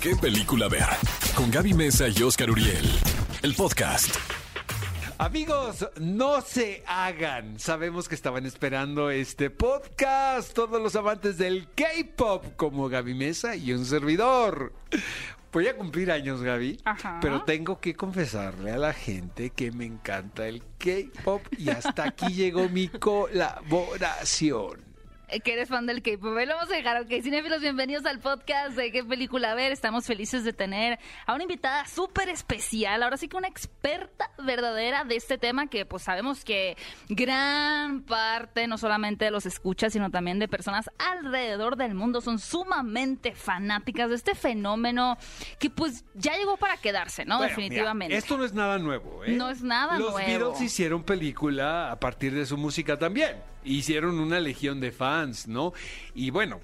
qué película ver. Con Gaby Mesa y Oscar Uriel. El podcast. Amigos, no se hagan. Sabemos que estaban esperando este podcast. Todos los amantes del K-pop, como Gaby Mesa y un servidor. Voy a cumplir años, Gaby. Ajá. Pero tengo que confesarle a la gente que me encanta el K-pop y hasta aquí llegó mi colaboración. Eh, Que eres fan del K-pop. Ahí Lo vamos a dejar, ok. Cinefilos, bienvenidos al podcast de qué película ver. Estamos felices de tener a una invitada súper especial. Ahora sí que una experta verdadera de este tema que pues sabemos que gran parte no solamente de los escuchas, sino también de personas alrededor del mundo son sumamente fanáticas de este fenómeno que pues ya llegó para quedarse, ¿no? Bueno, Definitivamente. mira, esto no es nada nuevo, ¿eh? No es nada Los nuevo. Beatles hicieron película a partir de su música también. Hicieron una legión de fans, ¿no? Y bueno,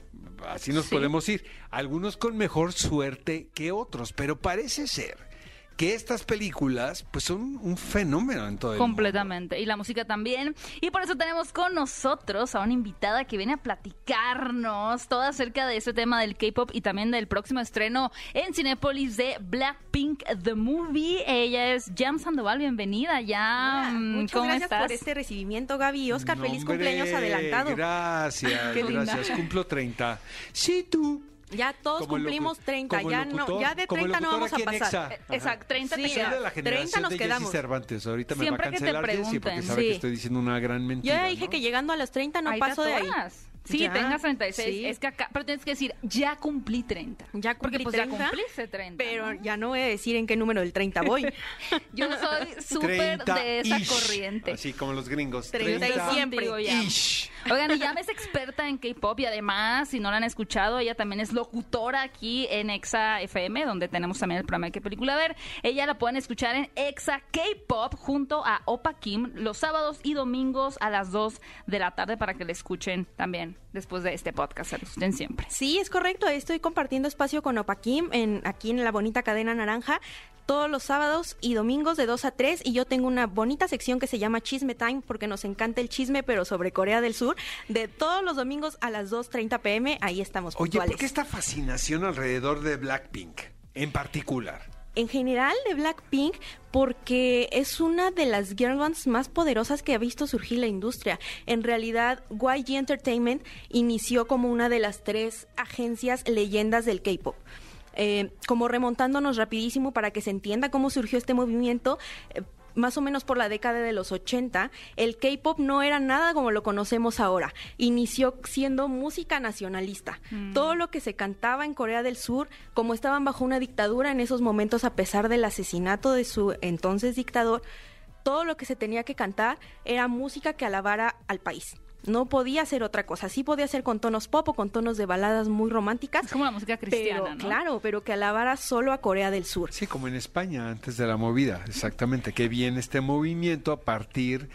así nos Sí. podemos ir. Algunos con mejor suerte que otros, pero parece ser que estas películas pues son un fenómeno en todo el mundo. Completamente. Y la música también. Y por eso tenemos con nosotros a una invitada que viene a platicarnos todo acerca de ese tema del K-pop y también del próximo estreno en Cinépolis de Blackpink The Movie. Ella es Jam Sandoval. Bienvenida. Mm, muchas ¿Cómo gracias estás? por este recibimiento, Gaby y Oscar. No, Feliz hombre, cumpleaños adelantado. Gracias, Qué linda. gracias. Cumplo 30. Sí, tú. Ya todos Como cumplimos locu- 30, como ya no, ya de como 30 no vamos a pasar. Eh, exacto, 30 te Soy queda. de la 30 generación nos de Jesse quedamos. Cervantes. Ahorita Siempre me va a que te cancelar Jesse porque pregunten, sabe sí. que estoy diciendo una gran Yo mentira. ya dije ¿no? que llegando a los 30 no Ahí paso te de ahí. Sí, Ya, tengas 36. sí. Es que acá, pero tienes que decir, ya cumplí 30. Ya Porque cumplí pues 30, ya cumpliste 30. Pero ¿no? ya no voy a decir en qué número del 30 voy. Yo soy súper de esa 30-ish, corriente. Así como los gringos. 30 y 30 siempre. Ish. Oigan, y Yam es experta en K-pop y además, si no la han escuchado, ella también es locutora aquí en Exa FM, donde tenemos también el programa de qué película ver. Ella la pueden escuchar en Exa K-pop junto a Opa Kim los sábados y domingos a las 2 de la tarde para que la escuchen también después de este podcast. Se lo escuchen siempre. Sí, es correcto. Estoy compartiendo espacio con Opaquim en, aquí en la bonita cadena naranja todos los sábados y domingos de 2 a 3 y yo tengo una bonita sección que se llama Chisme Time porque nos encanta el chisme pero sobre Corea del Sur de todos los domingos a las 2.30 pm ahí estamos Oye, puntuales. ¿por qué esta fascinación alrededor de Blackpink en particular? En general de Blackpink porque es una de las girl bands más poderosas que ha visto surgir la industria. En realidad, YG Entertainment inició como una de las tres agencias leyendas del K-pop. Eh, como remontándonos rapidísimo para que se entienda cómo surgió este movimiento, eh, más o menos por la década de los 80, el K-pop no era nada como lo conocemos ahora. Inició siendo música nacionalista. Todo lo que se cantaba en Corea del Sur, como estaban bajo una dictadura en esos momentos a pesar del asesinato de su entonces dictador, todo lo que se tenía que cantar era música que alabara al país. No podía ser otra cosa. Sí podía ser con tonos pop o con tonos de baladas muy románticas. Es como la música cristiana, pero, ¿no? Claro, pero que alabara solo a Corea del Sur. Sí, como en España, antes de la movida, exactamente, que viene este movimiento a partir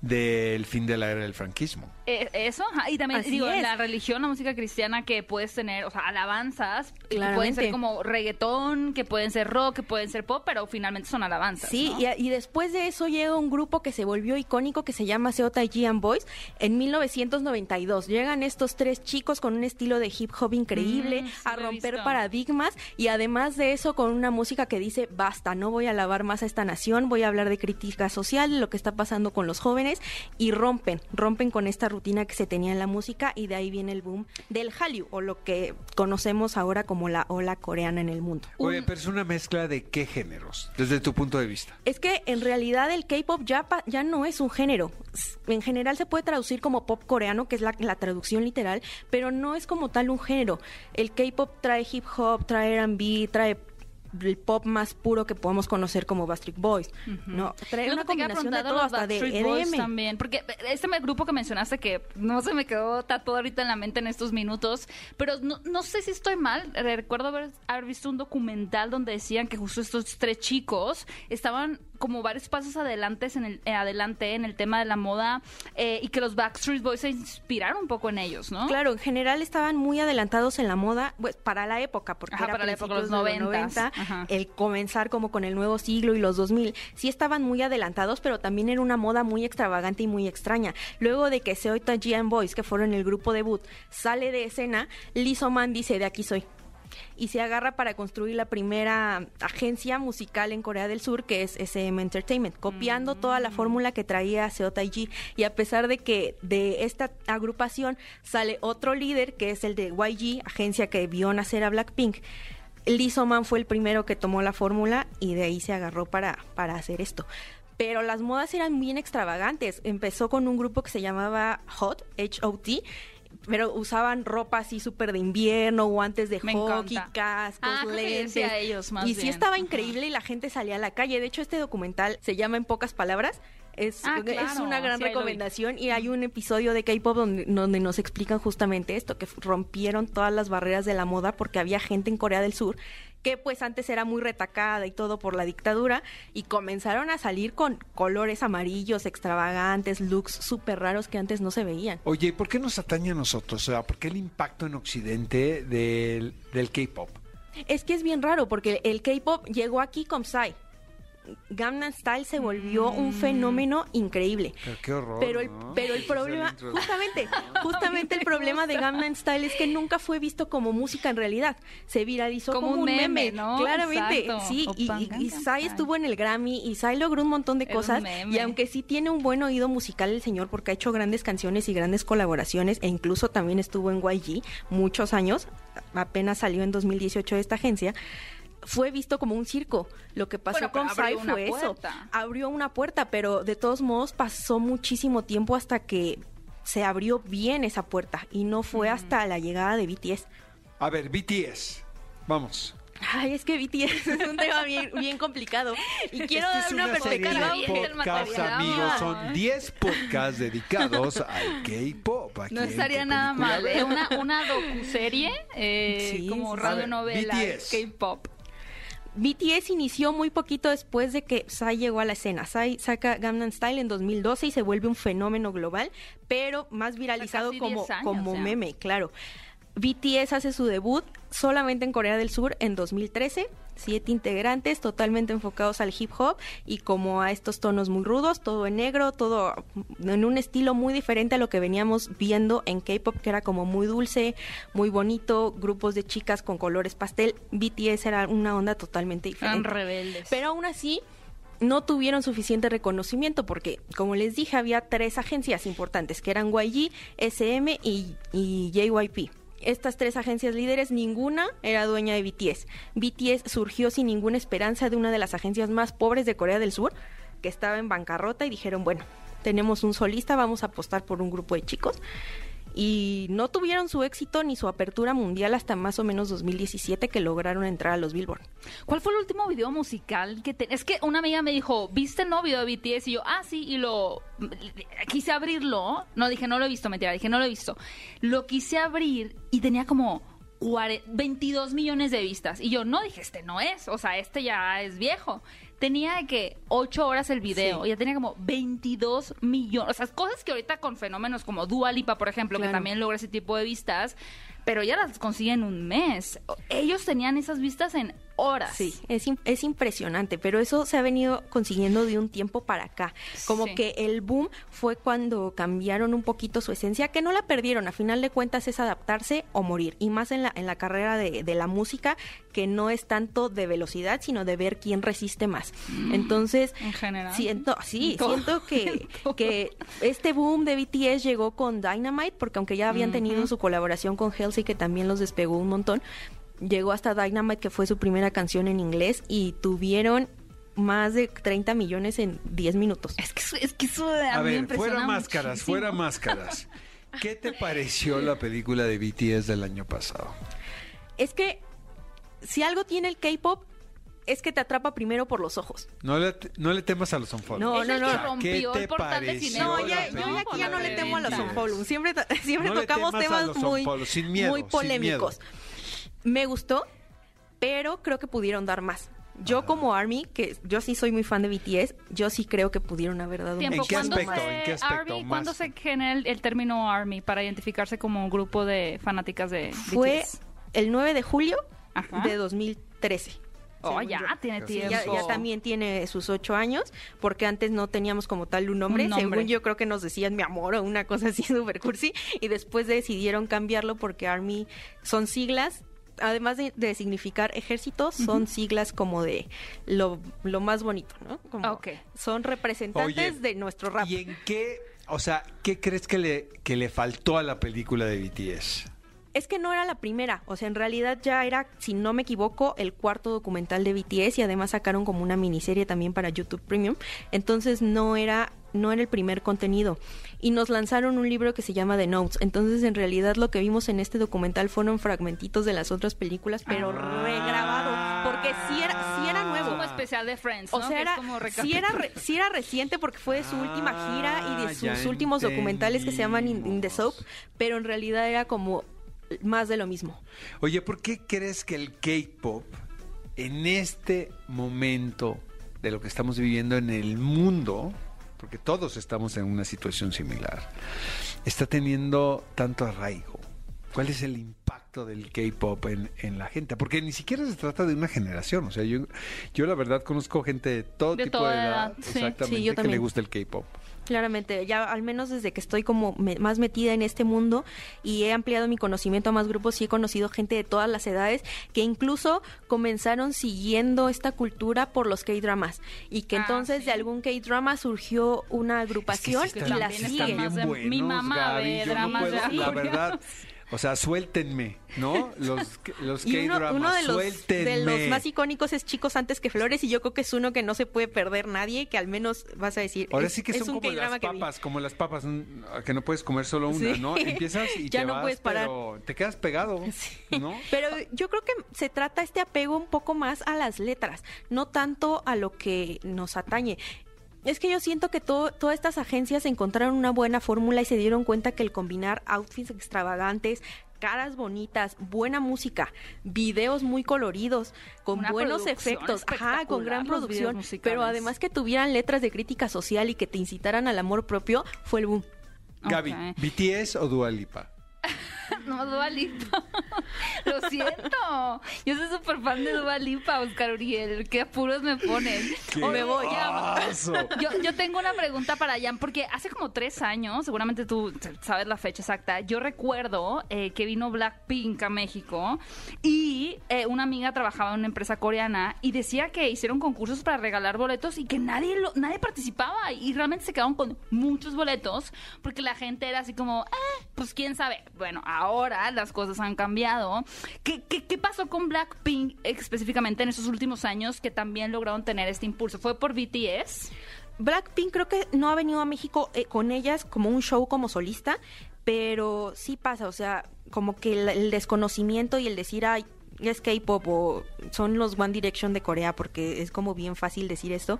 del fin de la era del franquismo. Eh, Eso, ajá, y también Así digo, es. la religión, la música cristiana que puedes tener, o sea, alabanzas, que pueden ser como reggaetón, que pueden ser rock, que pueden ser pop, pero finalmente son alabanzas. Sí, ¿no? y, y después de eso llega un grupo que se volvió icónico que se llama Seota and Boys en 1992. Llegan estos tres chicos con un estilo de hip hop increíble Mm, sí a romper visto. paradigmas y además de eso con una música que dice basta, no voy a alabar más a esta nación, voy a hablar de crítica social, de lo que está pasando con los jóvenes y rompen, rompen con esta rutina que se tenía en la música y de ahí viene el boom del Hallyu o lo que conocemos ahora como la ola coreana en el mundo. Oye, pero es una mezcla de qué géneros, desde tu punto de vista. Es que en realidad el K-pop ya, ya no es un género. En general se puede traducir como pop coreano, que es la, la traducción literal, pero no es como tal un género. El K-pop trae hip hop, trae R&B, trae el pop más puro que podemos conocer como Backstreet Boys. No, trae una combinación de todo, hasta de EDM. también, porque este grupo que mencionaste que no se me quedó tatuado ahorita en la mente en estos minutos, pero no, no sé si estoy mal, recuerdo haber, haber visto un documental donde decían que justo estos tres chicos estaban como varios pasos adelante en el, eh, adelante en el tema de la moda eh, y que los Backstreet Boys se inspiraron un poco en ellos, ¿no? Claro, en general estaban muy adelantados en la moda, pues para la época, porque Ajá, era para la época, principios los de los 90s, 90, ajá. el comenzar como con el nuevo siglo y los 2000, sí estaban muy adelantados, pero también era una moda muy extravagante y muy extraña. Luego de que Seoita Gian Boys, que fueron el grupo debut, sale de escena, Lizzo Man dice, de aquí soy. Y se agarra para construir la primera agencia musical en Corea del Sur, que es SM Entertainment, copiando toda la fórmula que traía Seo Taiji. Y a pesar de que de esta agrupación sale otro líder, que es el de YG, agencia que vio nacer a Blackpink, Lee Man fue el primero que tomó la fórmula y de ahí se agarró para, para hacer esto pero las modas eran bien extravagantes. Empezó con un grupo que se llamaba Hot, H-O-T, pero usaban ropa así súper de invierno, guantes de Me hockey, encanta. cascos, Ah, que lentes. decía ellos más y sí estaba Ajá. increíble y la gente salía a la calle. De hecho, este documental se llama En pocas palabras. Es, Ah, es una gran sí, recomendación y hay un episodio de K-pop donde, donde nos explican justamente esto, que rompieron todas las barreras de la moda porque había gente en Corea del Sur que pues antes era muy retacada y todo por la dictadura y comenzaron a salir con colores amarillos extravagantes, looks súper raros que antes no se veían. Oye, ¿y ¿por qué nos atañe a nosotros? O sea, ¿por qué el impacto en Occidente del, del K-pop? Es que es bien raro porque el K-pop llegó aquí con Psy. Gangnam Style se volvió un fenómeno increíble. Pero qué horror, Pero el, ¿no? pero el Esa problema, justamente, justamente el problema de Gangnam Style es que nunca fue visto como música en realidad. Se viralizó Como como, un meme, meme, ¿no? claramente. Exacto. Sí, y, y, y Style. estuvo en el Grammy y Psy logró un montón de cosas. Y aunque sí tiene un buen oído musical el señor porque ha hecho grandes canciones y grandes colaboraciones e incluso también estuvo en YG muchos años, apenas salió en 2018 de esta agencia. Fue visto como un circo. Lo que pasó Bueno, con una fue eso puerta. abrió una puerta, pero de todos modos pasó muchísimo tiempo hasta que se abrió bien esa puerta y no fue hasta la llegada de BTS. A ver, BTS. Vamos. Ay, es que BTS es un tema bien, bien complicado y quiero Esta dar es una, serie perspectiva material. amigos. Son 10 podcasts dedicados al K-pop. No estaría ¿Qué nada película mal. ¿eh? Una, una docuserie eh, Sí, como radionovela. K-pop. BTS inició muy poquito después de que Psy llegó a la escena. Psy saca Gangnam Style en 2012 y se vuelve un fenómeno global, pero más viralizado casi como, 10 años, como meme, claro. BTS hace su debut solamente en Corea del Sur en 2013. Siete integrantes totalmente enfocados al hip hop y como a estos tonos muy rudos, todo en negro, todo en un estilo muy diferente a lo que veníamos viendo en K-pop, que era como muy dulce, muy bonito, grupos de chicas con colores pastel. BTS era una onda totalmente diferente. rebeldes. Pero aún así, no tuvieron suficiente reconocimiento porque, como les dije, había tres agencias importantes, que eran YG, SM y, y JYP. Estas tres agencias líderes, ninguna era dueña de BTS. BTS surgió sin ninguna esperanza de una de las agencias más pobres de Corea del Sur, que estaba en bancarrota y dijeron, bueno, tenemos un solista, vamos a apostar por un grupo de chicos. Y no tuvieron su éxito ni su apertura mundial hasta más o menos 2017 que lograron entrar a los Billboard. ¿Cuál fue el último video musical que te... Es que una amiga me dijo, ¿viste el nuevo video de BTS? Y yo, ah, sí, y lo... Quise abrirlo. No, dije, no lo he visto, mentira, dije, no lo he visto. Lo quise abrir y tenía como... cuare- 22 millones de vistas. Y yo, no, dije, este no es. O sea, este ya es viejo. Tenía de que 8 horas el video. Sí. Ya tenía como 22 millones. O sea, cosas que ahorita con fenómenos como Dua Lipa, por ejemplo, que también logra ese tipo de vistas. Pero ya las consiguen en un mes. Ellos tenían esas vistas en horas. Sí, es, es impresionante, pero eso se ha venido consiguiendo de un tiempo para acá. Como Sí. que el boom fue cuando cambiaron un poquito su esencia, que no la perdieron, a final de cuentas es adaptarse o morir, y más en la, en la carrera de, de la música, que no es tanto de velocidad, sino de ver quién resiste más. Entonces, En general. siento, sí, todo. siento que, que este boom de BTS llegó con Dynamite, porque aunque ya habían tenido su colaboración con Halsey, que también los despegó un montón, llegó hasta Dynamite, que fue su primera canción en inglés, y tuvieron más de 30 millones en 10 minutos. Es que, es que eso a, A mí ver, impresiona fuera máscaras, muchísimo. fuera máscaras. ¿Qué te pareció la película de BTS del año pasado? Es que si algo tiene el K-pop, es que te atrapa primero por los ojos. No le, no le temas a los unfollow. No, no, no. rompió ¿Qué el te portal de pareció. No, ya, yo ya aquí ya no le temo a los BTS. unfollow. Siempre, siempre No tocamos temas muy, polémicos. Me gustó, pero creo que pudieron dar más. Yo como Army, que yo sí soy muy fan de BTS, yo sí creo que pudieron haber dado Tiempo, ¿En qué ¿cuándo aspecto? se- ¿En qué aspecto? Army, Más. ¿Cuándo se genera el, el término Army para identificarse como un grupo de fanáticas de Fue BTS? el 9 de julio Ajá. de 2013. Oh, ya, yo. tiene tiempo. ya, ya también tiene sus ocho años, porque antes no teníamos como tal un nombre. Un nombre. Según yo creo que nos decían mi amor o una cosa así súper cursi. Y después decidieron cambiarlo porque Army son siglas además de, de significar ejército, son siglas como de lo, lo más bonito, ¿no? Como Ok. Son representantes Oye, de nuestro rap. ¿Y en qué, o sea, qué crees que le, que le faltó a la película de BTS? Es que no era la primera, o sea, en realidad ya era, si no me equivoco, el cuarto documental de BTS y además sacaron como una miniserie también para YouTube Premium, entonces no era no era el primer contenido. Y nos lanzaron un libro que se llama The Notes, entonces en realidad lo que vimos en este documental fueron fragmentitos de las otras películas, pero regrabado, porque sí era sí era nuevo. Como especial de Friends, O sea, era, como sí, era re- sí era reciente porque fue de su última gira y Ah, de sus últimos documentales que se llaman In, In the Soap, pero en realidad era como más de lo mismo. Oye, ¿por qué crees que el K-pop en este momento de lo que estamos viviendo en el mundo, porque todos estamos en una situación similar, está teniendo tanto arraigo? ¿Cuál es el impacto del K-pop en, en la gente? Porque ni siquiera se trata de una generación. O sea, yo, yo la verdad conozco gente de todo De tipo toda de edad, edad, sí. exactamente, Sí, yo que le gusta el K-pop. Claramente, ya al menos desde que estoy como me- más metida en este mundo y he ampliado mi conocimiento a más grupos y he conocido gente de todas las edades que incluso comenzaron siguiendo esta cultura por los K-dramas y que Ah, entonces sí. de algún K-drama surgió una agrupación sí que y la también sigue. están más de- mi mamá ve yo no dramas puedo, de la verdad. O sea, suéltenme, ¿no? Los, los Y uno, K-dramas, uno de los, de los más icónicos es Chicos antes que Flores y yo creo que es uno que no se puede perder nadie, que al menos vas a decir, Ahora es, sí que es son como las papas, como las papas, que no puedes comer solo una, Sí. ¿no? Empiezas y Ya te no vas, puedes parar. pero te quedas pegado, ¿no? Pero yo creo que se trata este apego un poco más a las letras, no tanto a lo que nos atañe. Es que yo siento que todo- todas estas agencias encontraron una buena fórmula y se dieron cuenta que el combinar outfits extravagantes, caras bonitas, buena música, videos muy coloridos, con Una buenos efectos, ajá, con gran producción, pero además que tuvieran letras de crítica social y que te incitaran al amor propio, fue el boom. Gaby. ¿BTS o Dua Lipa? No, Dua Lipa. Lo siento. Yo soy súper fan de Dua Lipa, Oscar Uriel. Qué apuros me ponen. ¡Qué O me voy. oso! Yo, yo tengo una pregunta para Jan, porque hace como tres años, seguramente tú sabes la fecha exacta, yo recuerdo eh, que vino Blackpink a México y eh, una amiga trabajaba en una empresa coreana y decía que hicieron concursos para regalar boletos y que nadie, lo- nadie participaba y realmente se quedaron con muchos boletos porque la gente era así como, eh, pues quién sabe. Bueno, ahora las cosas han cambiado. ¿Qué, qué, qué pasó con Blackpink específicamente en esos últimos años que también lograron tener este impulso? ¿Fue por BTS? Blackpink creo que no ha venido a México eh, con ellas como un show como solista, pero sí pasa, o sea, como que el, el desconocimiento y el decir, ay, es K-pop o son los One Direction de Corea, porque es como bien fácil decir esto,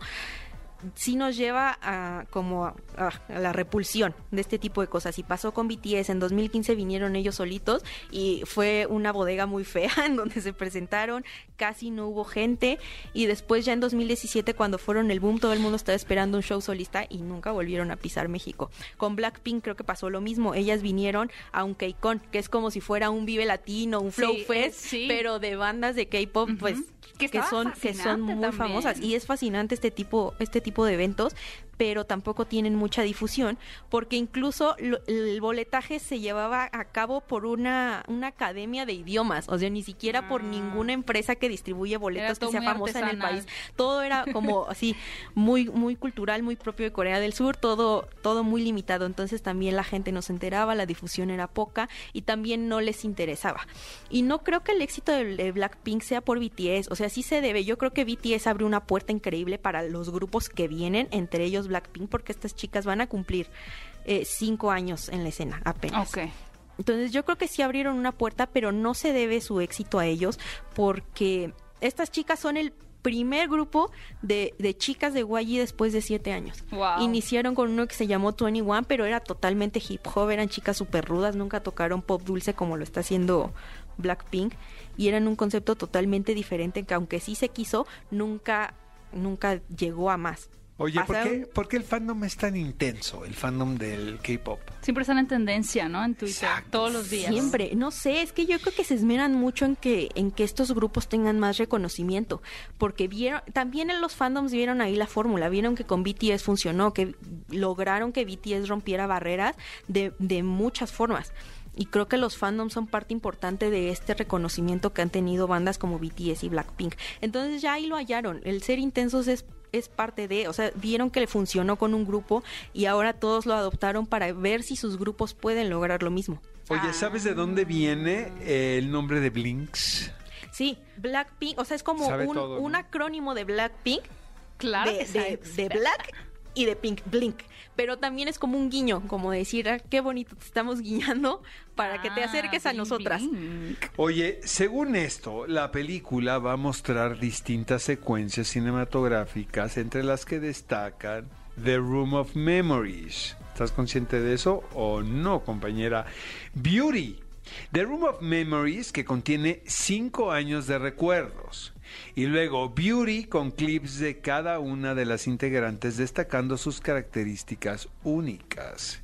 sí nos lleva a como a, a la repulsión de este tipo de cosas. Y pasó con BTS, en 2015 vinieron ellos solitos y fue una bodega muy fea en donde se presentaron, casi no hubo gente y después ya en 2017 cuando fueron el boom todo el mundo estaba esperando un show solista y nunca volvieron a pisar México. Con Blackpink creo que pasó lo mismo, ellas vinieron a un K-Con, que es como si fuera un Vive Latino, un Flow Sí, Fest, eh, sí. pero de bandas de K-pop pues Que son que son muy también. famosas y es fascinante este tipo este tipo de eventos pero tampoco tienen mucha difusión porque incluso lo- el boletaje se llevaba a cabo por una, una academia de idiomas, o sea, ni siquiera por Ah. ninguna empresa que distribuye boletos que sea famosa en el país. Todo era como así muy muy cultural, muy propio de Corea del Sur, todo todo muy limitado, entonces también la gente no se enteraba, la difusión era poca y también no les interesaba. Y no creo que el éxito de Blackpink sea por BTS, o sea, sí se debe. Yo creo que BTS abre una puerta increíble para los grupos que vienen, entre ellos Blackpink, porque estas chicas van a cumplir eh, cinco años en la escena apenas. Ok. Entonces yo creo que sí abrieron una puerta, pero no se debe su éxito a ellos, porque estas chicas son el primer grupo de, de chicas de YG después de siete años. Wow. Iniciaron con uno que se llamó 21, pero era totalmente hip hop, eran chicas súper rudas, nunca tocaron pop dulce como lo está haciendo Blackpink, y eran un concepto totalmente diferente que aunque sí se quiso, nunca, nunca llegó a más. Oye, ¿por qué, por qué el fandom es tan intenso, el fandom del K-pop? Siempre están en tendencia, ¿no? En Twitter, Exacto. todos los días. Siempre, no sé, es que yo creo que se esmeran mucho en que en que estos grupos tengan más reconocimiento, porque vieron también en los fandoms vieron ahí la fórmula, vieron que con BTS funcionó, que lograron que BTS rompiera barreras de, de muchas formas. Y creo que los fandoms son parte importante de este reconocimiento que han tenido bandas como BTS y Blackpink. Entonces ya ahí lo hallaron. El ser intensos es es parte de, o sea, vieron que le funcionó con un grupo y ahora todos lo adoptaron para ver si sus grupos pueden lograr lo mismo. Oye, ¿sabes de dónde viene eh, el nombre de Blinks? Sí, Blackpink, o sea, es como un, todo, ¿no? un acrónimo de Blackpink, Claro de, que de-. Black y de Pink, Blink. Pero también es como un guiño, como decir, ah, qué bonito te estamos guiñando para que te Ah, acerques a nosotras. blink. Oye, según esto, la película va a mostrar distintas secuencias cinematográficas entre las que destacan The Room of Memories. ¿Estás consciente de eso o no, compañera? Beauty. The Room of Memories que contiene cinco años de recuerdos. Y luego Beauty con clips de cada una de las integrantes destacando sus características únicas.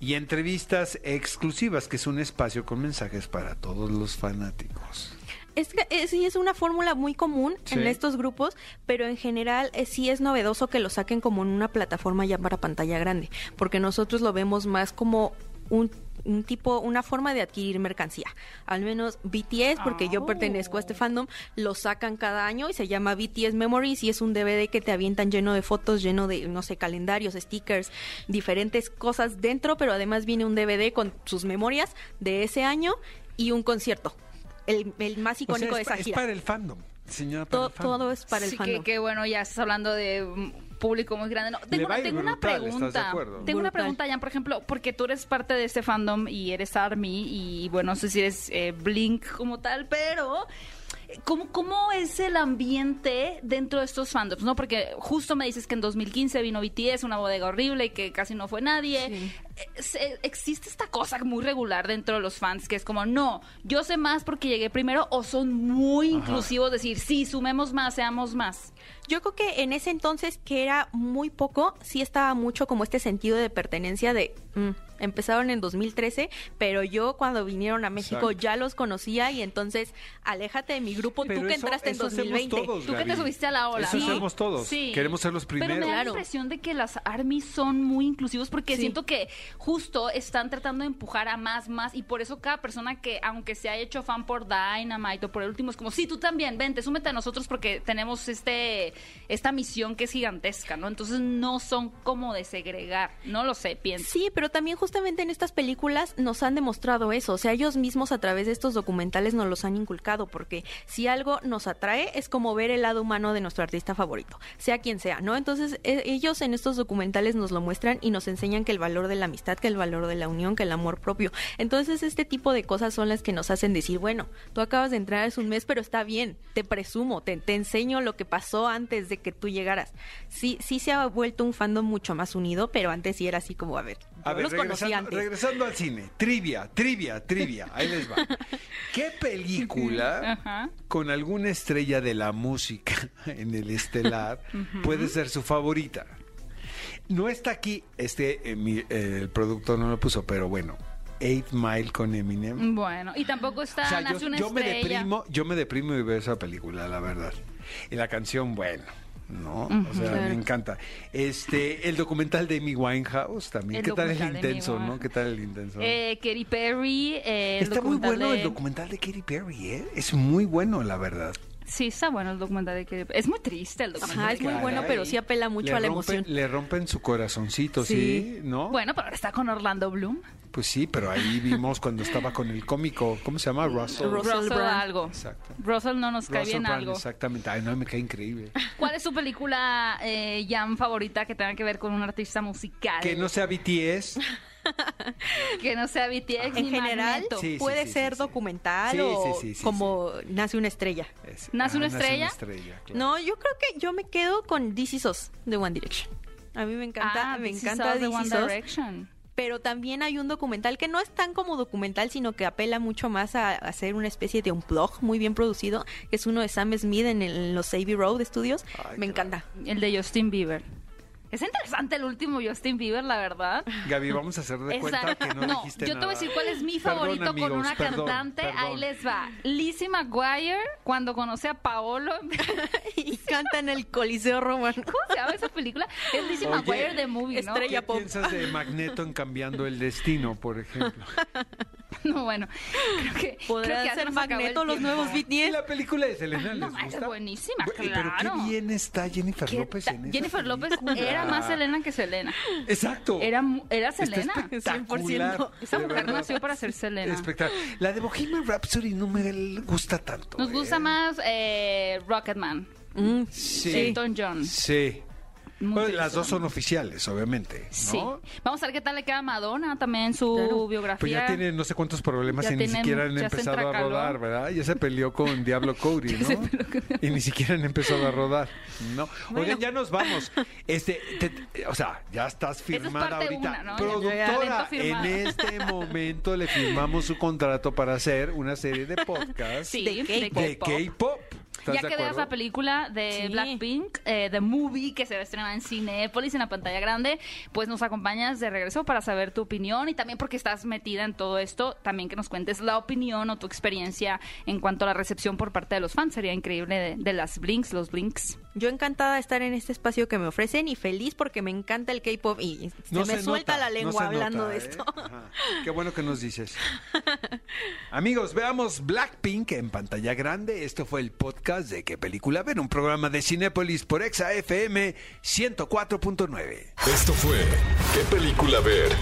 Y entrevistas exclusivas, que es un espacio con mensajes para todos los fanáticos. Es que eh, sí es una fórmula muy común en estos grupos, pero en general eh, sí es novedoso que lo saquen como en una plataforma ya para pantalla grande, porque nosotros lo vemos más como un, un tipo, una forma de adquirir mercancía. Al menos BTS, porque yo Oh. pertenezco a este fandom, lo sacan cada año y se llama BTS Memories y es un DVD que te avientan lleno de fotos, lleno de, no sé, calendarios, stickers, diferentes cosas dentro, pero además viene un DVD con sus memorias de ese año y un concierto. El, el más O sea, icónico de es, esa pa- es gira. para el fandom, señora. para todo, el fandom. todo es para el sí, fandom. Que, que bueno, ya estás hablando de público muy grande. No, tengo una, ir tengo una brutal, ¿estás de pregunta. acuerdo? Tengo una pregunta, Jan, por ejemplo, porque tú eres parte de este fandom y eres ARMY y bueno, no sé si eres eh, Blink como tal, pero ¿cómo, ¿cómo es el ambiente dentro de estos fandoms? ¿no? Porque justo me dices que en 2015 vino BTS, una bodega horrible y que casi no fue nadie. Sí. Eh, se- Existe esta cosa muy regular dentro de los fans que es como, no, yo sé más porque llegué primero o son muy inclusivos, decir, sí, sumemos más, seamos más. Yo creo que en ese entonces, que era muy poco, sí estaba mucho como este sentido de pertenencia de... mm, empezaron en 2013, pero yo cuando vinieron a México Exacto. ya los conocía y entonces aléjate de mi grupo, Pero tú que eso- entraste en eso hacemos 2020. todos, Tú que te subiste a la ola. Eso Sí. hacemos todos. Sí. Queremos ser los Pero primeros. me da la impresión de que las ARMY son muy inclusivos porque Sí. siento que justo están tratando de empujar a más, más y por eso cada persona que, aunque se haya hecho fan por Dynamite o por el último, es como, sí, tú también, vente, súmete a nosotros porque tenemos este esta misión que es gigantesca, ¿no? Entonces no son como de segregar, no lo sé, pienso. Sí, pero también justamente en estas películas nos han demostrado eso. O sea, ellos mismos a través de estos documentales nos los han inculcado, porque si algo nos atrae es como ver el lado humano de nuestro artista favorito, sea quien sea, ¿no? Entonces e- ellos en estos documentales nos lo muestran y nos enseñan que el valor de la amistad, que el valor de la unión, que el amor propio. Entonces este tipo de cosas son las que nos hacen decir, bueno, tú acabas de entrar hace un mes, pero está bien, te presumo, te, te enseño lo que pasó antes de que tú llegaras. Sí, sí se ha vuelto un fandom mucho más unido, pero antes sí era así como, a ver, A ver, regresando, al cine. Trivia, trivia, trivia. Ahí les va. ¿Qué película Ajá. con alguna estrella de la música en el estelar puede ser su favorita? No está aquí, este, eh, mi- eh, el productor no lo puso, pero bueno. Eight Mile con Eminem. Bueno, y tampoco está O sea, yo, una yo me deprimo, yo me deprimo y veo esa película, la verdad. Y la canción, bueno, ¿no? O sea, Claro. me encanta. Este, el documental de Amy Winehouse también. El ¿Qué tal el intenso, no? ¿Qué tal el intenso? Eh, Katy Perry. eh, Está muy bueno de- el documental de Katy Perry, ¿eh? Es muy bueno, la verdad. Sí, está bueno el documental de Katy Perry. Es muy triste el documental. Ajá, es muy bueno, pero sí apela mucho le a la rompen- emoción. Le rompen su corazoncito, ¿sí? Sí. ¿No? Bueno, pero ahora está con Orlando Bloom. Pues sí, pero ahí vimos cuando estaba con el cómico, ¿cómo se llama? Russell. Russell Russell, algo. Exacto. Russell no nos cae bien Brand, algo. exactamente. Ay, no, me cae increíble. ¿Cuál es su película, eh, Jan, favorita que tenga que ver con un artista musical? Que no sea BTS. Que no sea BTS En general, Magneto. Sí, sí, puede sí, ser documental Sí, o sí, sí, sí, como Nace una estrella. Es- ¿Nace una estrella? estrella, claro. No, yo creo que yo me quedo con This Is Us de One Direction. A mí me encanta, Ah, me This Is encanta Us de Pero también hay un documental que no es tan como documental, sino que apela mucho más a, a hacer una especie de un blog muy bien producido, que es uno de Sam Smith en, el- en los Abbey Road Studios. Ay, me encanta. El de Justin Bieber. Es interesante el último Justin Bieber, la verdad. Gaby, vamos a hacer de cuenta que no, dijiste yo te voy a decir cuál es mi Perdón, favorito con una perdón, cantante. Ahí les va. Lizzie McGuire, cuando conoce a Paolo. y canta en el Coliseo Romano. ¿Cómo se llama esa película? Es Lizzie Oye, McGuire de Movie, ¿no? estrella ¿Qué pop. piensas de Magneto en cambiando el destino, por ejemplo? No, bueno, creo que creo ¿Podrán que ya se ser Magneto los nuevos ¿Y BTS? la película de Selena les No, es buenísima, Bu- Pero claro. qué bien está Jennifer ¿Qué López en esa Jennifer López película. Era más Selena que Selena. Exacto. Era, mu- era Está Selena. espectacular, 100%. Esa mujer verdad. nació para ser Selena. Espectacular. La de Bohemian Rhapsody no me gusta tanto. Nos gusta ¿eh? más eh, Rocketman, Mm, Sí. Elton John. Sí. Bueno, las dos son oficiales, obviamente. ¿no? Sí. Vamos a ver qué tal le queda a Madonna también en su Claro. biografía. Pues ya tiene no sé cuántos problemas Ya y ni siquiera han empezado a rodar, ¿verdad? Ya se peleó con Diablo Cody, ¿no? y ni siquiera han empezado a rodar, ¿no? Oigan, ya nos vamos. Este, te- te- o sea, ya estás firmada ahorita. una, ¿no? Productora, en este momento le firmamos su contrato para hacer una serie de podcasts Sí, de K-pop. K-pop. ¿Estás Ya de que veas la película de Sí. Blackpink, eh, The Movie, que se va a estrenar en Cinepolis en la pantalla grande, pues nos acompañas de regreso para saber tu opinión y también porque estás metida en todo esto, también que nos cuentes la opinión o tu experiencia en cuanto a la recepción por parte de los fans. Sería increíble de, de las Blinks, los Blinks. Yo encantada de estar en este espacio que me ofrecen y feliz porque me encanta el K-pop y No se me suelta nota, la no lengua hablando nota, de ¿eh? esto. Ajá. Qué bueno que nos dices. Amigos, veamos Blackpink en pantalla grande. Esto fue el podcast de ¿Qué película ver? Un programa de Cinépolis por Exa FM 104.9. Esto fue ¿Qué película ver?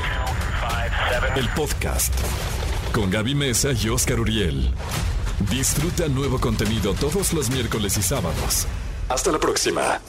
El podcast con Gaby Mesa y Oscar Uriel. Disfruta nuevo contenido todos los miércoles y sábados. Hasta la próxima.